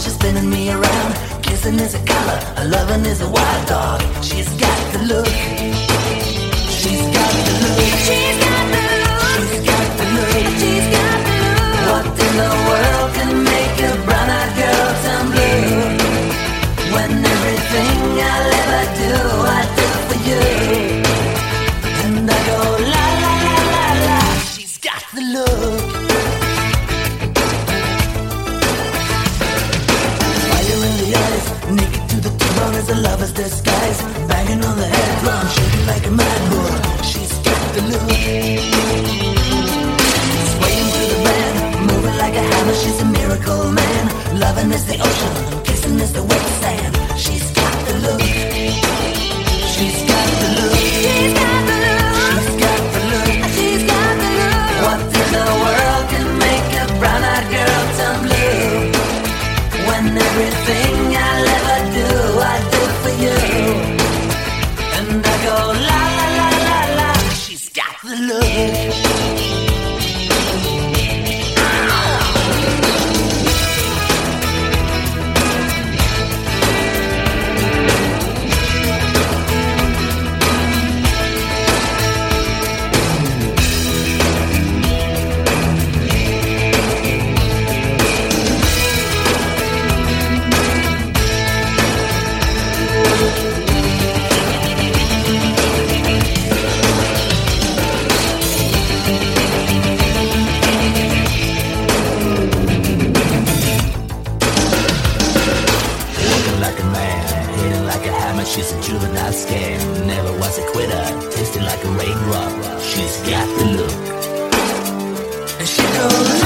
she's spinning me around. Kissing is a color, loving is a wild dog. She's got the look. She's got the look. The as a lover's disguise. Banging on the head drum, shaking like a mad bull. She's got the look. Swaying through the band, moving like a hammer. She's a miracle man. Loving is the ocean, kissing is the wet sand. She's got the look. She's got the look. She's got the look. She's got the look. She's got the look. What in the world can make a brown-eyed girl turn blue? When everything yeah. Man, hitting like a hammer. She's a juvenile scam. Never was a quitter, tasting like a raindrop. She's got the look. And she goes.